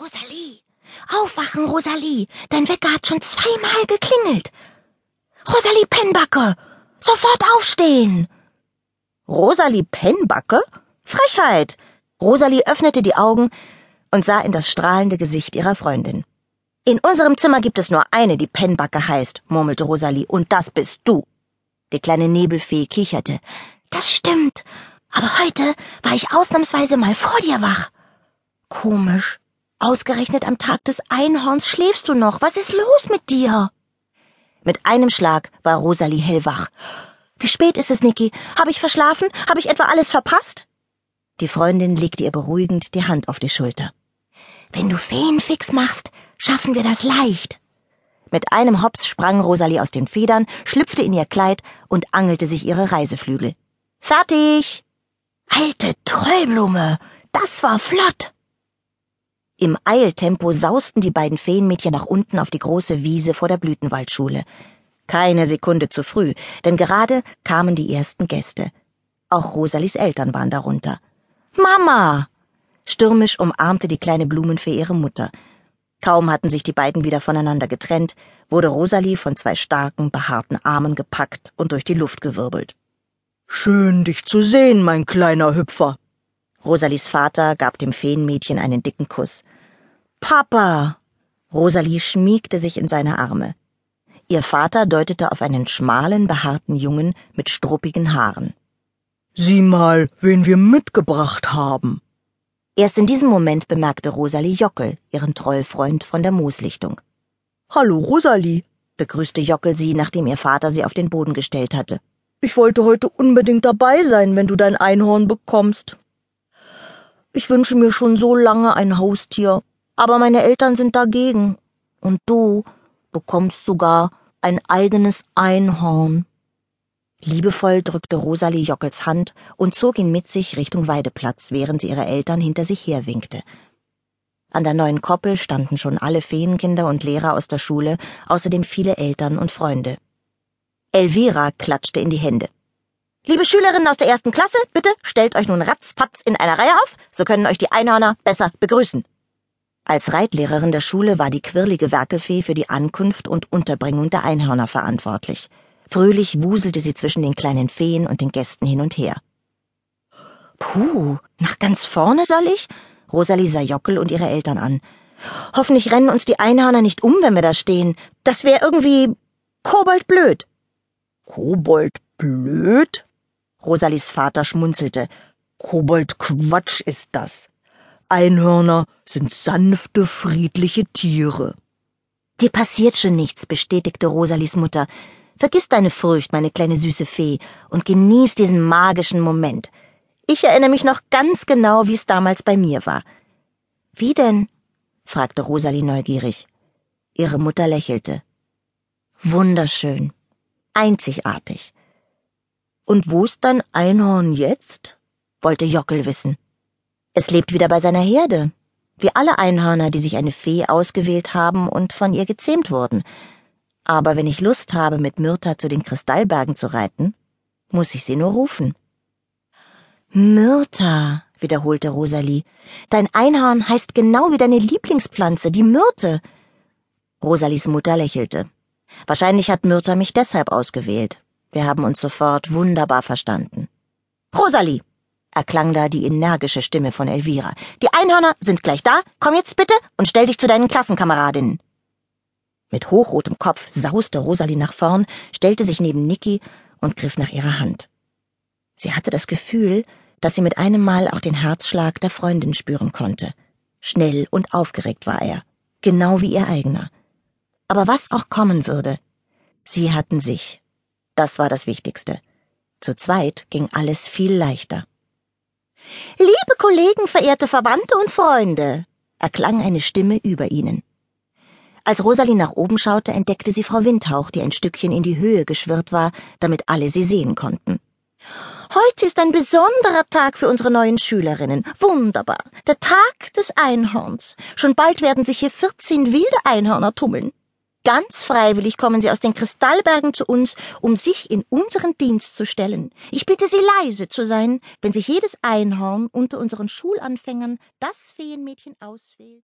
Rosalie, aufwachen, Rosalie. Dein Wecker hat schon zweimal geklingelt. Rosalie Pennbacke, sofort aufstehen. Rosalie Pennbacke? Frechheit! Rosalie öffnete die Augen und sah in das strahlende Gesicht ihrer Freundin. In unserem Zimmer gibt es nur eine, die Pennbacke heißt, murmelte Rosalie, und das bist du. Die kleine Nebelfee kicherte. Das stimmt, aber heute war ich ausnahmsweise mal vor dir wach. Komisch. Ausgerechnet am Tag des Einhorns schläfst du noch. Was ist los mit dir? Mit einem Schlag war Rosalie hellwach. Wie spät ist es, Niki? Habe ich verschlafen? Habe ich etwa alles verpasst? Die Freundin legte ihr beruhigend die Hand auf die Schulter. Wenn du Feenfix machst, schaffen wir das leicht. Mit einem Hops sprang Rosalie aus den Federn, schlüpfte in ihr Kleid und angelte sich ihre Reiseflügel. Fertig! Alte Trollblume, das war flott! Im Eiltempo sausten die beiden Feenmädchen nach unten auf die große Wiese vor der Blütenwaldschule. Keine Sekunde zu früh, denn gerade kamen die ersten Gäste. Auch Rosalies Eltern waren darunter. Mama! Stürmisch umarmte die kleine Blumenfee ihre Mutter. Kaum hatten sich die beiden wieder voneinander getrennt, wurde Rosalie von zwei starken, behaarten Armen gepackt und durch die Luft gewirbelt. Schön, dich zu sehen, mein kleiner Hüpfer. Rosalies Vater gab dem Feenmädchen einen dicken Kuss. Papa! Rosalie schmiegte sich in seine Arme. Ihr Vater deutete auf einen schmalen, behaarten Jungen mit struppigen Haaren. Sieh mal, wen wir mitgebracht haben. Erst in diesem Moment bemerkte Rosalie Jockel, ihren Trollfreund von der Mooslichtung. Hallo, Rosalie, begrüßte Jockel sie, nachdem ihr Vater sie auf den Boden gestellt hatte. Ich wollte heute unbedingt dabei sein, wenn du dein Einhorn bekommst. Ich wünsche mir schon so lange ein Haustier, aber meine Eltern sind dagegen. Und du bekommst sogar ein eigenes Einhorn. Liebevoll drückte Rosalie Jockels Hand und zog ihn mit sich Richtung Weideplatz, während sie ihre Eltern hinter sich herwinkte. An der neuen Koppel standen schon alle Feenkinder und Lehrer aus der Schule, außerdem viele Eltern und Freunde. Elvira klatschte in die Hände. Liebe Schülerinnen aus der ersten Klasse, bitte stellt euch nun ratzfatz in einer Reihe auf, so können euch die Einhörner besser begrüßen. Als Reitlehrerin der Schule war die quirlige Werkelfee für die Ankunft und Unterbringung der Einhörner verantwortlich. Fröhlich wuselte sie zwischen den kleinen Feen und den Gästen hin und her. Puh, nach ganz vorne soll ich? Rosalie sah Jockel und ihre Eltern an. Hoffentlich rennen uns die Einhörner nicht um, wenn wir da stehen. Das wäre irgendwie koboldblöd. Koboldblöd? Rosalies Vater schmunzelte. Koboldquatsch ist das. Einhörner sind sanfte, friedliche Tiere. Dir passiert schon nichts, bestätigte Rosalies Mutter. Vergiss deine Furcht, meine kleine süße Fee, und genieß diesen magischen Moment. Ich erinnere mich noch ganz genau, wie es damals bei mir war. Wie denn? fragte Rosalie neugierig. Ihre Mutter lächelte. Wunderschön. Einzigartig. Und wo ist dein Einhorn jetzt? wollte Jockel wissen. Es lebt wieder bei seiner Herde, wie alle Einhörner, die sich eine Fee ausgewählt haben und von ihr gezähmt wurden. Aber wenn ich Lust habe, mit Myrta zu den Kristallbergen zu reiten, muss ich sie nur rufen. Myrta, wiederholte Rosalie. Dein Einhorn heißt genau wie deine Lieblingspflanze, die Myrte. Rosalies Mutter lächelte. Wahrscheinlich hat Myrta mich deshalb ausgewählt. Wir haben uns sofort wunderbar verstanden. Rosalie, erklang da die energische Stimme von Elvira. Die Einhörner sind gleich da. Komm jetzt bitte und stell dich zu deinen Klassenkameradinnen. Mit hochrotem Kopf sauste Rosalie nach vorn, stellte sich neben Niki und griff nach ihrer Hand. Sie hatte das Gefühl, dass sie mit einem Mal auch den Herzschlag der Freundin spüren konnte. Schnell und aufgeregt war er, genau wie ihr eigener. Aber was auch kommen würde, sie hatten sich. Das war das Wichtigste. Zu zweit ging alles viel leichter. Liebe Kollegen, verehrte Verwandte und Freunde, erklang eine Stimme über ihnen. Als Rosalie nach oben schaute, entdeckte sie Frau Windhauch, die ein Stückchen in die Höhe geschwirrt war, damit alle sie sehen konnten. Heute ist ein besonderer Tag für unsere neuen Schülerinnen. Wunderbar. Der Tag des Einhorns. Schon bald werden sich hier 14 wilde Einhörner tummeln. Ganz freiwillig kommen sie aus den Kristallbergen zu uns, um sich in unseren Dienst zu stellen. Ich bitte Sie leise zu sein, wenn sich jedes Einhorn unter unseren Schulanfängern das Feenmädchen auswählt.